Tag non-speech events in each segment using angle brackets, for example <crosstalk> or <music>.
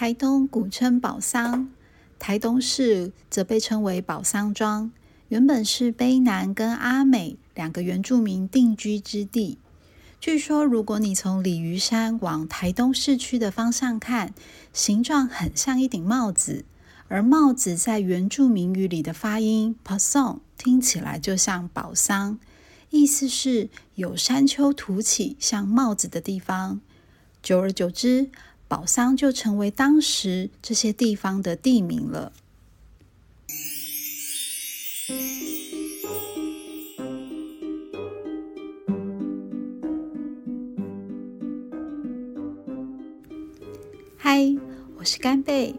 台东古称宝桑，台东市则被称为宝桑庄，原本是卑南跟阿美两个原住民定居之地。据说，如果你从鲤鱼山往台东市区的方向看，形状很像一顶帽子，而帽子在原住民语里的发音 “pasong” 听起来就像宝桑，意思是有山丘凸起像帽子的地方。久而久之，宝桑就成为当时这些地方的地名了。嗨，我是干贝。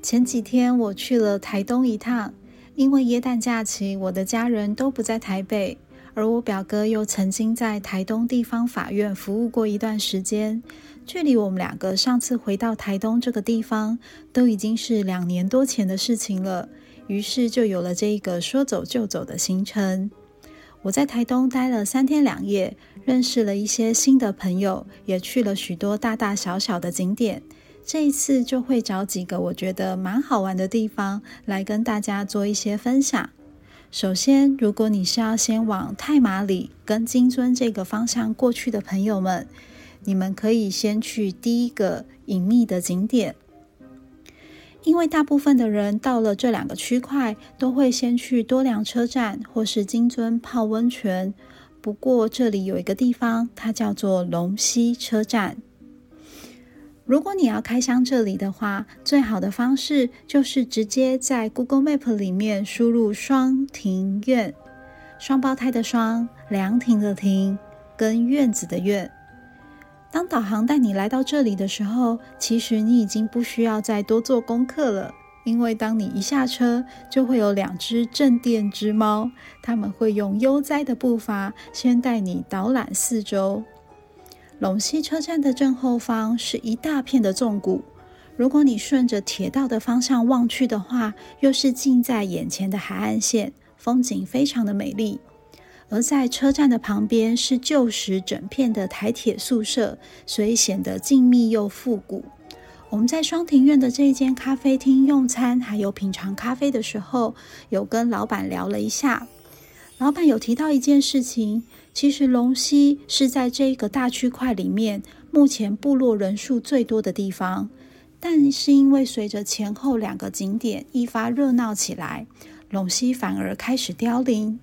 前几天我去了台东一趟，因为耶诞假期，我的家人都不在台北，而我表哥又曾经在台东地方法院服务过一段时间。距离我们两个上次回到台东这个地方，都已经是两年多前的事情了。于是就有了这一个说走就走的行程。我在台东待了三天两夜，认识了一些新的朋友，也去了许多大大小小的景点。这一次就会找几个我觉得蛮好玩的地方来跟大家做一些分享。首先，如果你是要先往太马里跟金尊这个方向过去的朋友们，你们可以先去第一个隐秘的景点，因为大部分的人到了这两个区块，都会先去多良车站或是金樽泡温泉。不过这里有一个地方，它叫做龙溪车站。如果你要开箱这里的话，最好的方式就是直接在 Google Map 里面输入“双庭院”，双胞胎的双，凉亭的亭，跟院子的院。当导航带你来到这里的时候，其实你已经不需要再多做功课了，因为当你一下车，就会有两只镇店之猫，他们会用悠哉的步伐先带你导览四周。龙溪车站的正后方是一大片的纵谷，如果你顺着铁道的方向望去的话，又是近在眼前的海岸线，风景非常的美丽。而在车站的旁边是旧时整片的台铁宿舍，所以显得静谧又复古。我们在双庭院的这一间咖啡厅用餐，还有品尝咖啡的时候，有跟老板聊了一下。老板有提到一件事情，其实龙溪是在这个大区块里面目前部落人数最多的地方，但是因为随着前后两个景点一发热闹起来，龙溪反而开始凋零。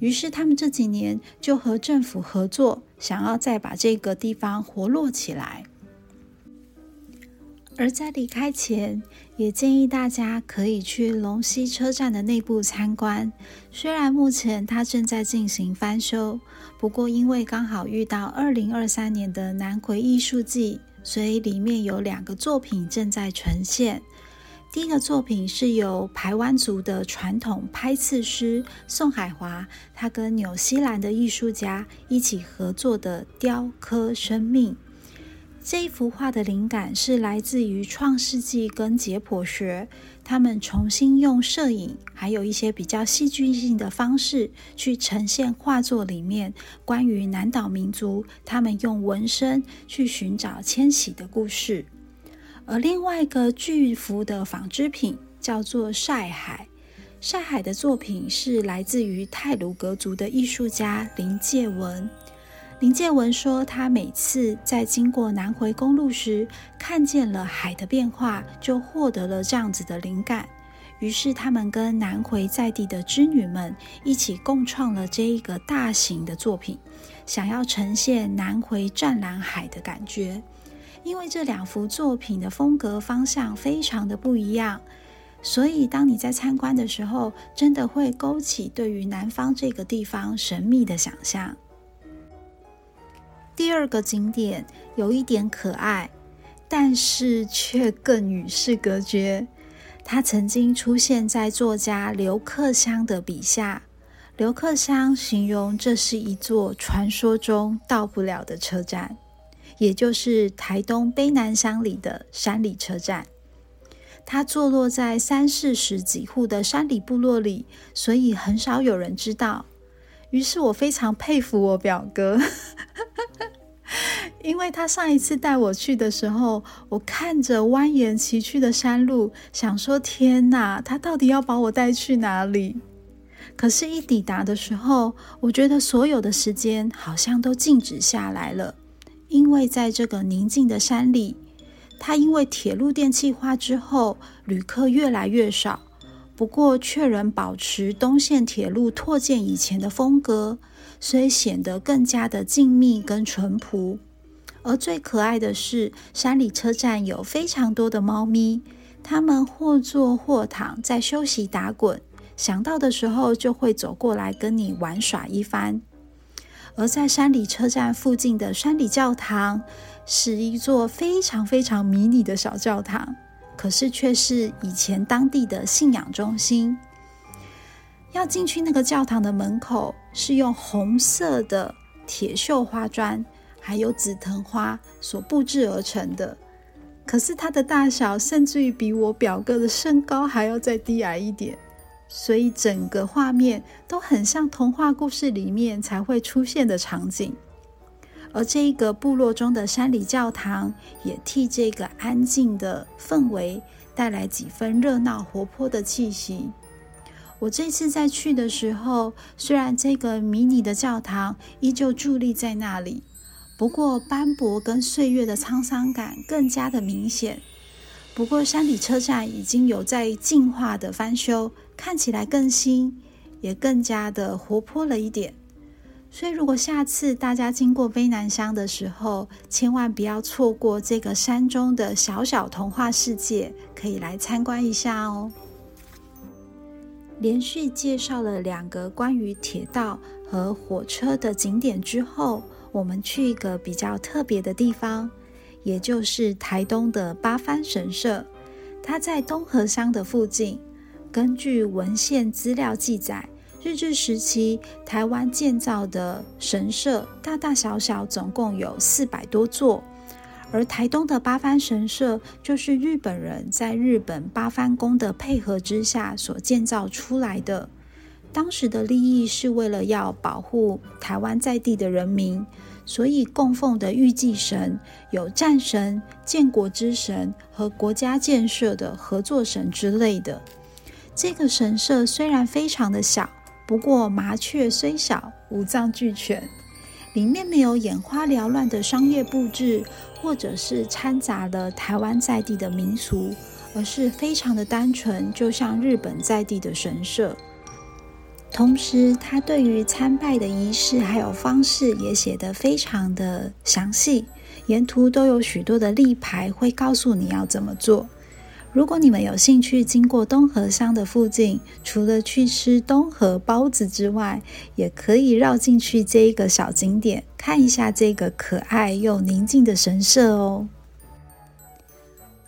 于是他们这几年就和政府合作，想要再把这个地方活络起来。而在离开前，也建议大家可以去龙溪车站的内部参观。虽然目前它正在进行翻修，不过因为刚好遇到二零二三年的南回艺术季，所以里面有两个作品正在呈现。第一个作品是由排湾族的传统拍刺师宋海华，他跟纽西兰的艺术家一起合作的雕刻生命。这一幅画的灵感是来自于创世纪跟解剖学，他们重新用摄影，还有一些比较戏剧性的方式去呈现画作里面关于南岛民族，他们用纹身去寻找迁徙的故事。而另外一个巨幅的纺织品叫做晒海，晒海的作品是来自于泰鲁格族的艺术家林介文。林建文说，他每次在经过南回公路时，看见了海的变化，就获得了这样子的灵感。于是，他们跟南回在地的织女们一起共创了这一个大型的作品，想要呈现南回湛蓝海的感觉。因为这两幅作品的风格方向非常的不一样，所以当你在参观的时候，真的会勾起对于南方这个地方神秘的想象。第二个景点有一点可爱，但是却更与世隔绝。它曾经出现在作家刘克襄的笔下。刘克襄形容这是一座传说中到不了的车站。也就是台东卑南乡里的山里车站，它坐落在三四十几户的山里部落里，所以很少有人知道。于是我非常佩服我表哥，因为他上一次带我去的时候，我看着蜿蜒崎岖的山路，想说：“天哪，他到底要把我带去哪里？”可是，一抵达的时候，我觉得所有的时间好像都静止下来了，因为在这个宁静的山里，它因为铁路电气化之后，旅客越来越少，不过却仍保持东线铁路拓建以前的风格，所以显得更加的静谧跟淳朴。而最可爱的是，山里车站有非常多的猫咪，它们或坐或躺，在休息打滚，想到的时候就会走过来跟你玩耍一番。而在山里车站附近的山里教堂，是一座非常非常迷你的小教堂，可是却是以前当地的信仰中心。要进去那个教堂的门口，是用红色的铁锈花砖。还有紫藤花所布置而成的，可是它的大小甚至于比我表哥的身高还要再低矮一点，所以整个画面都很像童话故事里面才会出现的场景。而这一个部落中的山里教堂，也替这个安静的氛围带来几分热闹活泼的气息。我这次在去的时候，虽然这个迷你的教堂依旧伫立在那里。不过斑驳跟岁月的沧桑感更加的明显。不过山里车站已经有在进化的翻修，看起来更新，也更加的活泼了一点。所以如果下次大家经过卑南乡的时候，千万不要错过这个山中的小小童话世界，可以来参观一下哦。连续介绍了两个关于铁道和火车的景点之后。我们去一个比较特别的地方，也就是台东的八幡神社。它在东河乡的附近。根据文献资料记载，日治时期台湾建造的神社大大小小总共有四百多座，而台东的八幡神社就是日本人在日本八幡宫的配合之下所建造出来的。当时的利益是为了要保护台湾在地的人民，所以供奉的玉祭神有战神、建国之神和国家建设的合作神之类的。这个神社虽然非常的小，不过麻雀虽小，五脏俱全。里面没有眼花缭乱的商业布置，或者是掺杂了台湾在地的民俗，而是非常的单纯，就像日本在地的神社。同时，他对于参拜的仪式还有方式也写得非常的详细，沿途都有许多的立牌会告诉你要怎么做。如果你们有兴趣经过东河乡的附近，除了去吃东河包子之外，也可以绕进去这一个小景点，看一下这个可爱又宁静的神社哦。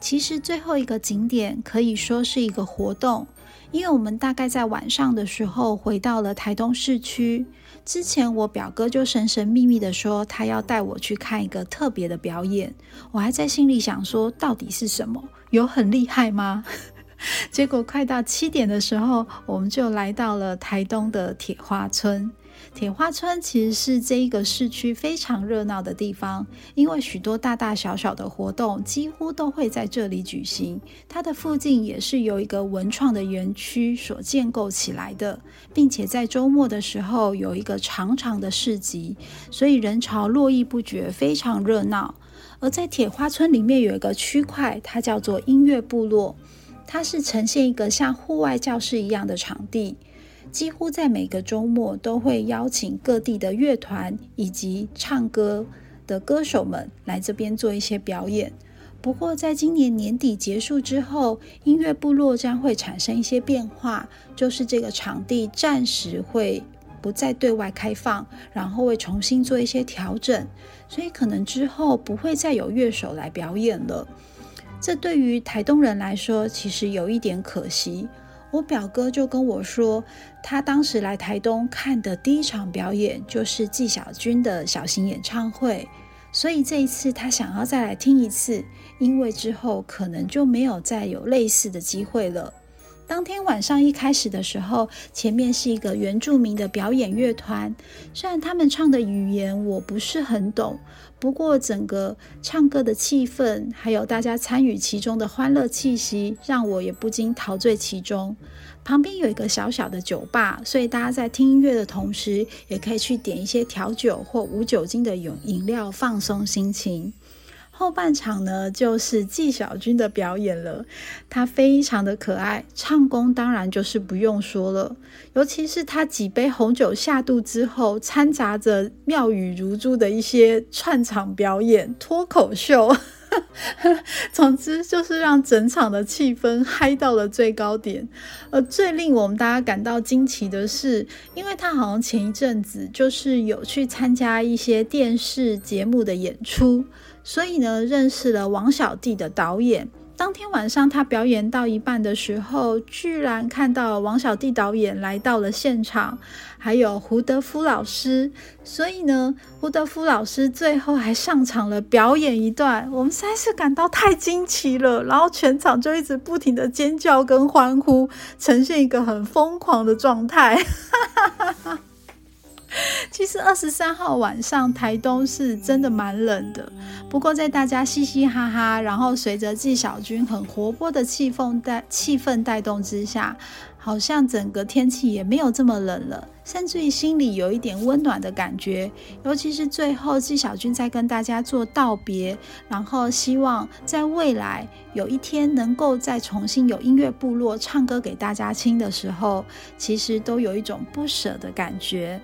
其实最后一个景点可以说是一个活动。因为我们大概在晚上的时候回到了台东市区，之前我表哥就神神秘秘的说他要带我去看一个特别的表演，我还在心里想说到底是什么，有很厉害吗？<laughs> 结果快到七点的时候，我们就来到了台东的铁花村。铁花村其实是这一个市区非常热闹的地方，因为许多大大小小的活动几乎都会在这里举行。它的附近也是由一个文创的园区所建构起来的，并且在周末的时候有一个长长的市集，所以人潮络绎不绝，非常热闹。而在铁花村里面有一个区块，它叫做音乐部落，它是呈现一个像户外教室一样的场地。几乎在每个周末都会邀请各地的乐团以及唱歌的歌手们来这边做一些表演。不过，在今年年底结束之后，音乐部落将会产生一些变化，就是这个场地暂时会不再对外开放，然后会重新做一些调整，所以可能之后不会再有乐手来表演了。这对于台东人来说，其实有一点可惜。我表哥就跟我说，他当时来台东看的第一场表演就是纪晓君的小型演唱会，所以这一次他想要再来听一次，因为之后可能就没有再有类似的机会了。当天晚上一开始的时候，前面是一个原住民的表演乐团。虽然他们唱的语言我不是很懂，不过整个唱歌的气氛，还有大家参与其中的欢乐气息，让我也不禁陶醉其中。旁边有一个小小的酒吧，所以大家在听音乐的同时，也可以去点一些调酒或无酒精的饮饮料，放松心情。后半场呢，就是纪晓君的表演了。他非常的可爱，唱功当然就是不用说了。尤其是他几杯红酒下肚之后，掺杂着妙语如珠的一些串场表演、脱口秀，<laughs> 总之就是让整场的气氛嗨到了最高点。而最令我们大家感到惊奇的是，因为他好像前一阵子就是有去参加一些电视节目的演出。所以呢，认识了王小弟的导演。当天晚上，他表演到一半的时候，居然看到王小弟导演来到了现场，还有胡德夫老师。所以呢，胡德夫老师最后还上场了，表演一段。我们实在是感到太惊奇了，然后全场就一直不停的尖叫跟欢呼，呈现一个很疯狂的状态。<laughs> <laughs> 其实二十三号晚上台东是真的蛮冷的，不过在大家嘻嘻哈哈，然后随着纪晓君很活泼的气氛带气氛带动之下，好像整个天气也没有这么冷了，甚至于心里有一点温暖的感觉。尤其是最后纪晓君在跟大家做道别，然后希望在未来有一天能够再重新有音乐部落唱歌给大家听的时候，其实都有一种不舍的感觉。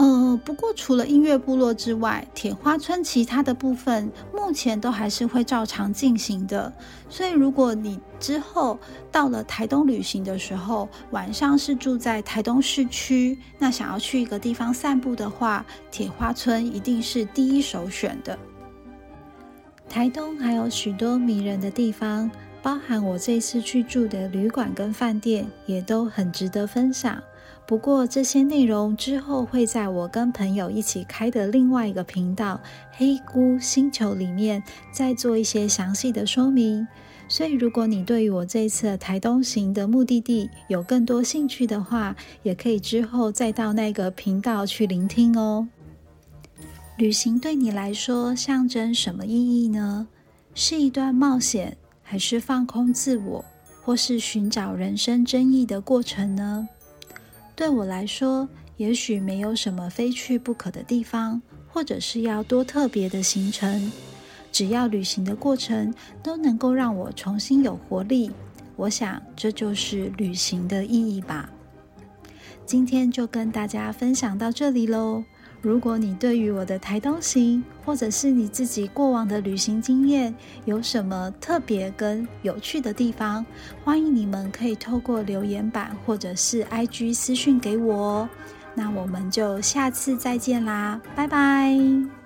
呃，不过除了音乐部落之外，铁花村其他的部分目前都还是会照常进行的。所以，如果你之后到了台东旅行的时候，晚上是住在台东市区，那想要去一个地方散步的话，铁花村一定是第一首选的。台东还有许多迷人的地方，包含我这次去住的旅馆跟饭店，也都很值得分享。不过这些内容之后会在我跟朋友一起开的另外一个频道“黑菇星球”里面再做一些详细的说明。所以，如果你对于我这一次台东行的目的地有更多兴趣的话，也可以之后再到那个频道去聆听哦。旅行对你来说象征什么意义呢？是一段冒险，还是放空自我，或是寻找人生真意的过程呢？对我来说，也许没有什么非去不可的地方，或者是要多特别的行程。只要旅行的过程都能够让我重新有活力，我想这就是旅行的意义吧。今天就跟大家分享到这里喽。如果你对于我的台东行，或者是你自己过往的旅行经验，有什么特别跟有趣的地方，欢迎你们可以透过留言板或者是 IG 私讯给我。那我们就下次再见啦，拜拜。